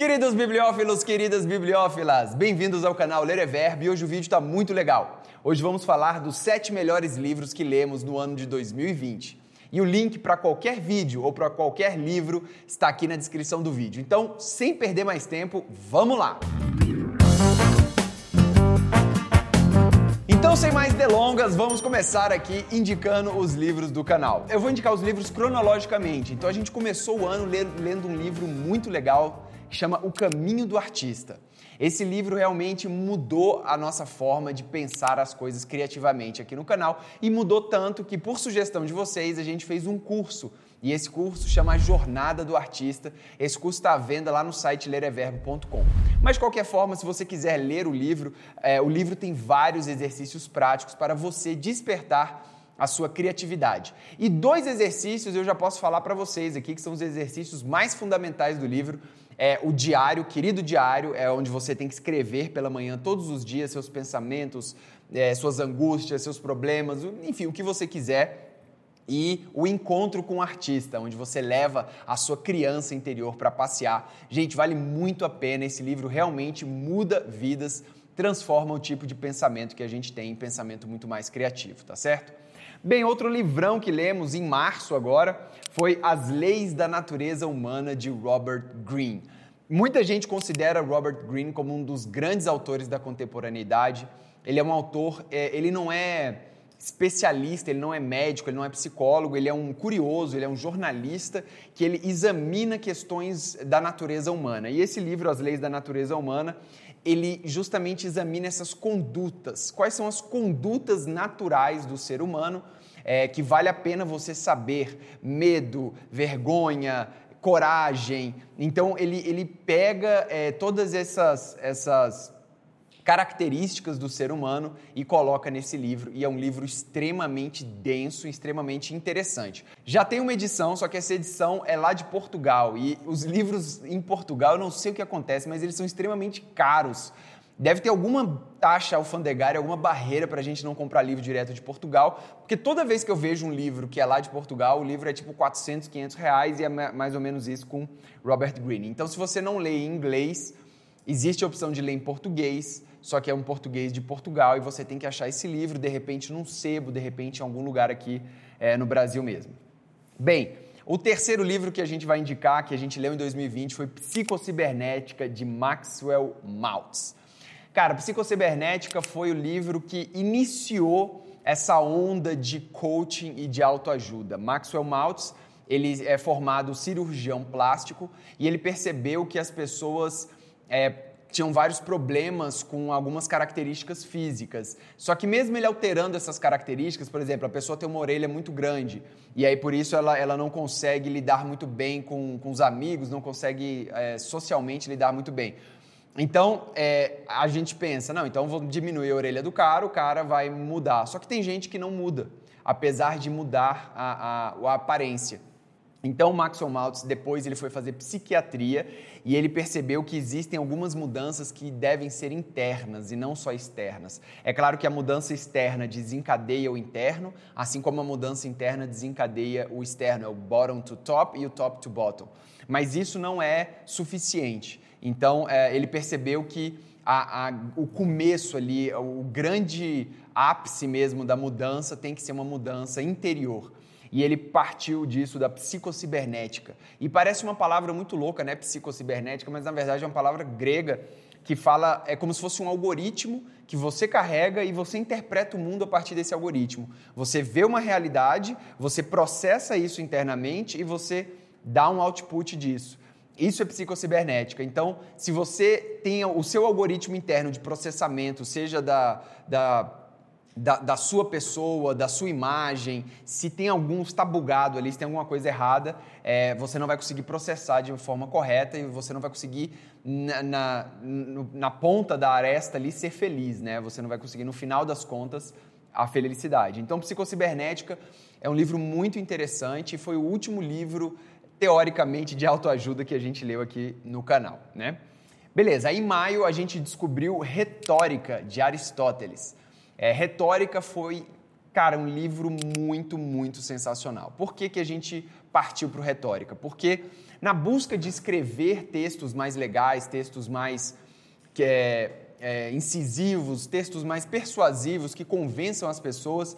Queridos bibliófilos, queridas bibliófilas, bem-vindos ao canal Ler é Verbo e hoje o vídeo está muito legal. Hoje vamos falar dos sete melhores livros que lemos no ano de 2020. E o link para qualquer vídeo ou para qualquer livro está aqui na descrição do vídeo. Então, sem perder mais tempo, vamos lá! Então, sem mais delongas, vamos começar aqui indicando os livros do canal. Eu vou indicar os livros cronologicamente. Então, a gente começou o ano lendo um livro muito legal que chama O Caminho do Artista. Esse livro realmente mudou a nossa forma de pensar as coisas criativamente aqui no canal e mudou tanto que, por sugestão de vocês, a gente fez um curso. E esse curso chama Jornada do Artista. Esse curso está à venda lá no site lereverbo.com. Mas, de qualquer forma, se você quiser ler o livro, é, o livro tem vários exercícios práticos para você despertar a sua criatividade. E dois exercícios eu já posso falar para vocês aqui, que são os exercícios mais fundamentais do livro é o diário, querido diário, é onde você tem que escrever pela manhã todos os dias seus pensamentos, é, suas angústias, seus problemas, enfim, o que você quiser. E o encontro com o artista, onde você leva a sua criança interior para passear. Gente, vale muito a pena. Esse livro realmente muda vidas, transforma o tipo de pensamento que a gente tem em pensamento muito mais criativo, tá certo? Bem, outro livrão que lemos em março agora foi As Leis da Natureza Humana de Robert Greene. Muita gente considera Robert Greene como um dos grandes autores da contemporaneidade. Ele é um autor, é, ele não é especialista, ele não é médico, ele não é psicólogo, ele é um curioso, ele é um jornalista que ele examina questões da natureza humana. E esse livro, As Leis da Natureza Humana, ele justamente examina essas condutas. Quais são as condutas naturais do ser humano é, que vale a pena você saber? Medo, vergonha, coragem. Então ele, ele pega é, todas essas, essas características do ser humano e coloca nesse livro. E é um livro extremamente denso, extremamente interessante. Já tem uma edição, só que essa edição é lá de Portugal. E os livros em Portugal, eu não sei o que acontece, mas eles são extremamente caros. Deve ter alguma taxa alfandegária, alguma barreira para a gente não comprar livro direto de Portugal, porque toda vez que eu vejo um livro que é lá de Portugal, o livro é tipo 400, 500 reais e é mais ou menos isso com Robert Greene. Então, se você não lê em inglês, existe a opção de ler em português só que é um português de Portugal e você tem que achar esse livro, de repente, num sebo, de repente, em algum lugar aqui é, no Brasil mesmo. Bem, o terceiro livro que a gente vai indicar, que a gente leu em 2020, foi Psicocibernética, de Maxwell Maltz. Cara, Psicocibernética foi o livro que iniciou essa onda de coaching e de autoajuda. Maxwell Maltz, ele é formado cirurgião plástico e ele percebeu que as pessoas é, tinham vários problemas com algumas características físicas. Só que mesmo ele alterando essas características, por exemplo, a pessoa tem uma orelha muito grande e aí por isso ela, ela não consegue lidar muito bem com, com os amigos, não consegue é, socialmente lidar muito bem. Então, é, a gente pensa, não, então vou diminuir a orelha do cara, o cara vai mudar. Só que tem gente que não muda, apesar de mudar a, a, a aparência. Então, Maxwell Maltz, depois ele foi fazer psiquiatria e ele percebeu que existem algumas mudanças que devem ser internas e não só externas. É claro que a mudança externa desencadeia o interno, assim como a mudança interna desencadeia o externo, é o bottom to top e o top to bottom. Mas isso não é suficiente. Então, é, ele percebeu que a, a, o começo ali, o grande ápice mesmo da mudança tem que ser uma mudança interior. E ele partiu disso da psicocibernética. E parece uma palavra muito louca, né? Psicocibernética, mas na verdade é uma palavra grega que fala, é como se fosse um algoritmo que você carrega e você interpreta o mundo a partir desse algoritmo. Você vê uma realidade, você processa isso internamente e você dá um output disso. Isso é psicocibernética. Então, se você tem o seu algoritmo interno de processamento, seja da, da da, da, sua pessoa, da sua imagem, se tem algum, está bugado ali, se tem alguma coisa errada, é, você não vai conseguir processar de forma correta e você não vai conseguir, na, na, na, ponta da aresta ali, ser feliz, né? Você não vai conseguir, no final das contas, a felicidade. Então, Psicocibernética é um livro muito interessante e foi o último livro, teoricamente, de autoajuda que a gente leu aqui no canal, né? Beleza, aí em maio a gente descobriu Retórica, de Aristóteles. É, Retórica foi, cara, um livro muito, muito sensacional. Por que, que a gente partiu para o Retórica? Porque na busca de escrever textos mais legais, textos mais que é, é, incisivos, textos mais persuasivos que convençam as pessoas,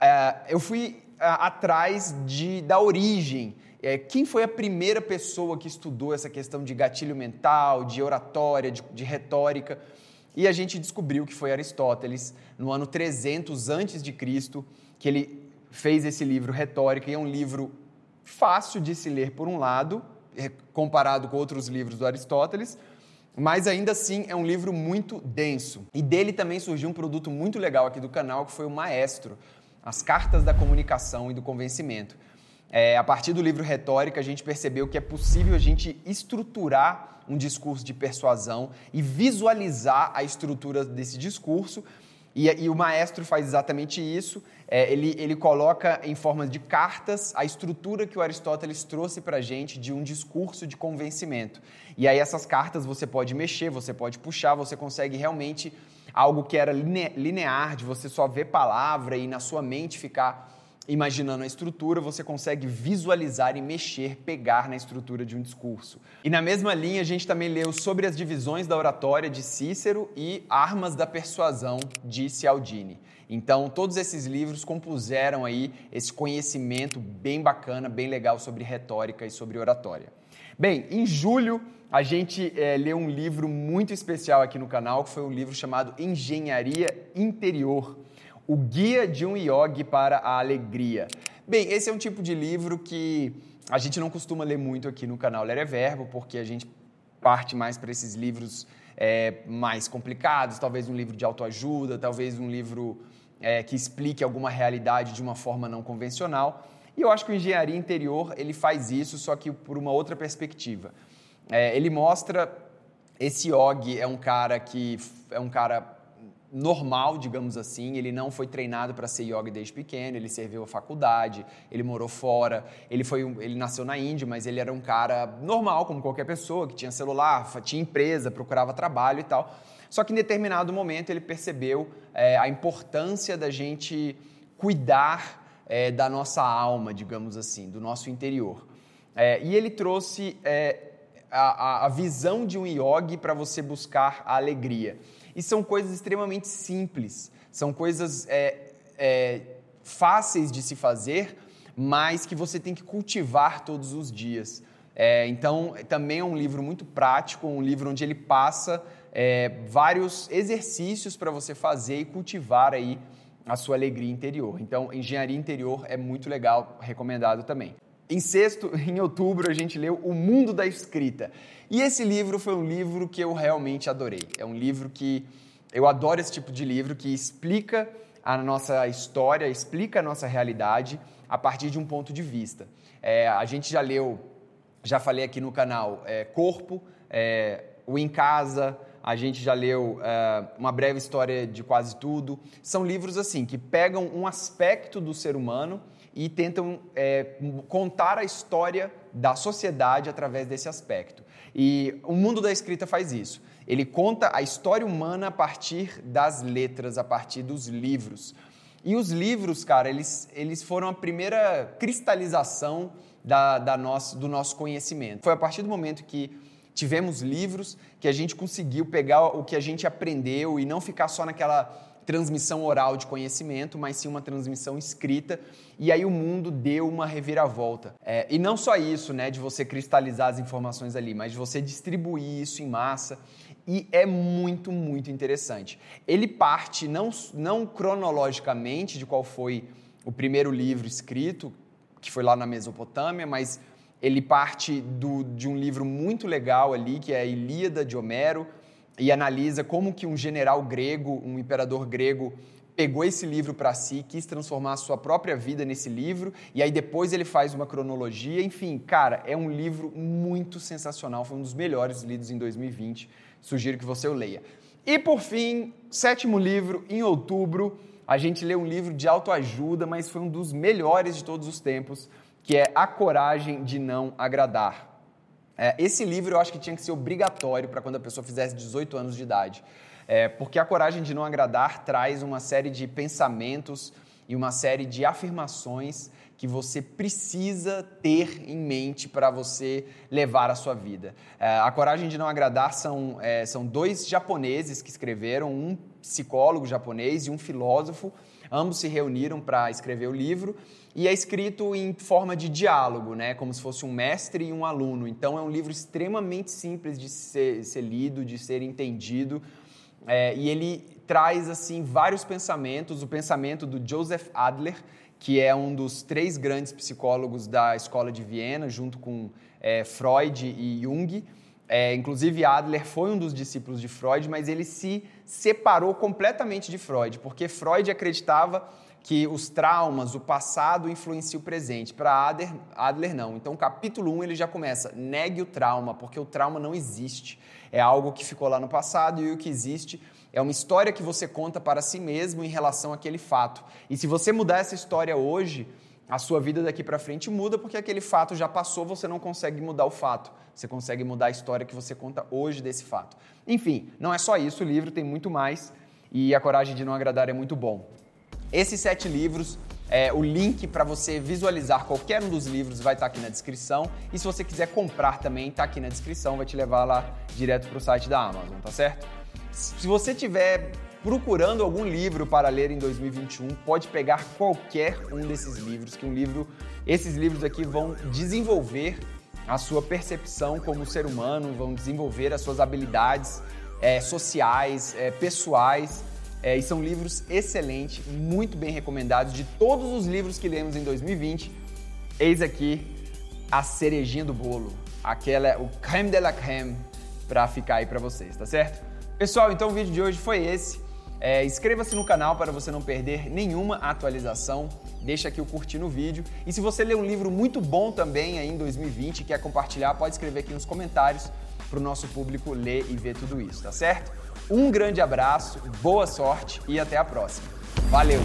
é, eu fui atrás de, da origem. É, quem foi a primeira pessoa que estudou essa questão de gatilho mental, de oratória, de, de retórica? E a gente descobriu que foi Aristóteles, no ano 300 antes de Cristo, que ele fez esse livro Retórica, e é um livro fácil de se ler por um lado, é, comparado com outros livros do Aristóteles, mas ainda assim é um livro muito denso. E dele também surgiu um produto muito legal aqui do canal, que foi o Maestro, as cartas da comunicação e do convencimento. É, a partir do livro Retórica, a gente percebeu que é possível a gente estruturar um discurso de persuasão e visualizar a estrutura desse discurso. E, e o maestro faz exatamente isso. É, ele, ele coloca em forma de cartas a estrutura que o Aristóteles trouxe para a gente de um discurso de convencimento. E aí essas cartas você pode mexer, você pode puxar, você consegue realmente algo que era linear, de você só ver palavra e na sua mente ficar imaginando a estrutura, você consegue visualizar e mexer, pegar na estrutura de um discurso. E na mesma linha, a gente também leu sobre as divisões da oratória de Cícero e Armas da Persuasão de Cialdini. Então, todos esses livros compuseram aí esse conhecimento bem bacana, bem legal sobre retórica e sobre oratória. Bem, em julho a gente é, leu um livro muito especial aqui no canal, que foi um livro chamado Engenharia Interior, o Guia de um Yogi para a Alegria. Bem, esse é um tipo de livro que a gente não costuma ler muito aqui no canal Ler é Verbo, porque a gente parte mais para esses livros é, mais complicados, talvez um livro de autoajuda, talvez um livro é, que explique alguma realidade de uma forma não convencional. E eu acho que o Engenharia Interior ele faz isso, só que por uma outra perspectiva. É, ele mostra esse Og é um cara que é um cara normal, digamos assim. Ele não foi treinado para ser yogi desde pequeno. Ele serviu a faculdade, ele morou fora. Ele foi, ele nasceu na Índia, mas ele era um cara normal, como qualquer pessoa que tinha celular, tinha empresa, procurava trabalho e tal. Só que em determinado momento ele percebeu é, a importância da gente cuidar é, da nossa alma, digamos assim, do nosso interior. É, e ele trouxe é, a, a visão de um yogi para você buscar a alegria. E são coisas extremamente simples, são coisas é, é, fáceis de se fazer, mas que você tem que cultivar todos os dias. É, então, também é um livro muito prático, um livro onde ele passa é, vários exercícios para você fazer e cultivar aí a sua alegria interior. Então, engenharia interior é muito legal, recomendado também. Em sexto, em outubro, a gente leu O Mundo da Escrita. E esse livro foi um livro que eu realmente adorei. É um livro que eu adoro esse tipo de livro que explica a nossa história, explica a nossa realidade a partir de um ponto de vista. É, a gente já leu, já falei aqui no canal, é, Corpo, é, O Em Casa, a gente já leu é, Uma Breve História de Quase Tudo. São livros assim que pegam um aspecto do ser humano e tentam é, contar a história da sociedade através desse aspecto. E o mundo da escrita faz isso. Ele conta a história humana a partir das letras, a partir dos livros. E os livros, cara, eles, eles foram a primeira cristalização da, da nosso, do nosso conhecimento. Foi a partir do momento que tivemos livros que a gente conseguiu pegar o que a gente aprendeu e não ficar só naquela transmissão oral de conhecimento, mas sim uma transmissão escrita. E aí o mundo deu uma reviravolta. É, e não só isso, né, de você cristalizar as informações ali, mas de você distribuir isso em massa. E é muito, muito interessante. Ele parte não, não cronologicamente de qual foi o primeiro livro escrito, que foi lá na Mesopotâmia, mas ele parte do, de um livro muito legal ali, que é a Ilíada de Homero, e analisa como que um general grego, um imperador grego, pegou esse livro para si, quis transformar a sua própria vida nesse livro, e aí depois ele faz uma cronologia. Enfim, cara, é um livro muito sensacional, foi um dos melhores lidos em 2020. Sugiro que você o leia. E por fim, sétimo livro, em outubro, a gente lê um livro de autoajuda, mas foi um dos melhores de todos os tempos, que é A Coragem de Não Agradar. É, esse livro eu acho que tinha que ser obrigatório para quando a pessoa fizesse 18 anos de idade. É, porque a coragem de não agradar traz uma série de pensamentos e uma série de afirmações que você precisa ter em mente para você levar a sua vida. É, a Coragem de Não Agradar são, é, são dois japoneses que escreveram, um psicólogo japonês e um filósofo. Ambos se reuniram para escrever o livro e é escrito em forma de diálogo, né? como se fosse um mestre e um aluno. Então é um livro extremamente simples de ser, ser lido, de ser entendido. É, e ele traz assim vários pensamentos, o pensamento do Joseph Adler, que é um dos três grandes psicólogos da Escola de Viena, junto com é, Freud e Jung. É, inclusive, Adler foi um dos discípulos de Freud, mas ele se separou completamente de Freud, porque Freud acreditava que os traumas, o passado influencia o presente. Para Adler, Adler, não. Então, capítulo 1 ele já começa: negue o trauma, porque o trauma não existe. É algo que ficou lá no passado e o que existe é uma história que você conta para si mesmo em relação àquele fato. E se você mudar essa história hoje, a sua vida daqui para frente muda porque aquele fato já passou, você não consegue mudar o fato. Você consegue mudar a história que você conta hoje desse fato. Enfim, não é só isso, o livro tem muito mais e a coragem de não agradar é muito bom. Esses sete livros é, o link para você visualizar qualquer um dos livros vai estar tá aqui na descrição. E se você quiser comprar também, está aqui na descrição, vai te levar lá direto para o site da Amazon, tá certo? Se você estiver procurando algum livro para ler em 2021, pode pegar qualquer um desses livros, que um livro, esses livros aqui vão desenvolver a sua percepção como ser humano, vão desenvolver as suas habilidades é, sociais, é, pessoais. É, e são livros excelentes, muito bem recomendados. De todos os livros que lemos em 2020, eis aqui a cerejinha do bolo, aquela, o creme de la creme, para ficar aí para vocês, tá certo? Pessoal, então o vídeo de hoje foi esse. É, Inscreva-se no canal para você não perder nenhuma atualização. Deixa aqui o curtir no vídeo. E se você lê um livro muito bom também aí em 2020 e quer compartilhar, pode escrever aqui nos comentários para o nosso público ler e ver tudo isso, tá certo? Um grande abraço, boa sorte e até a próxima. Valeu!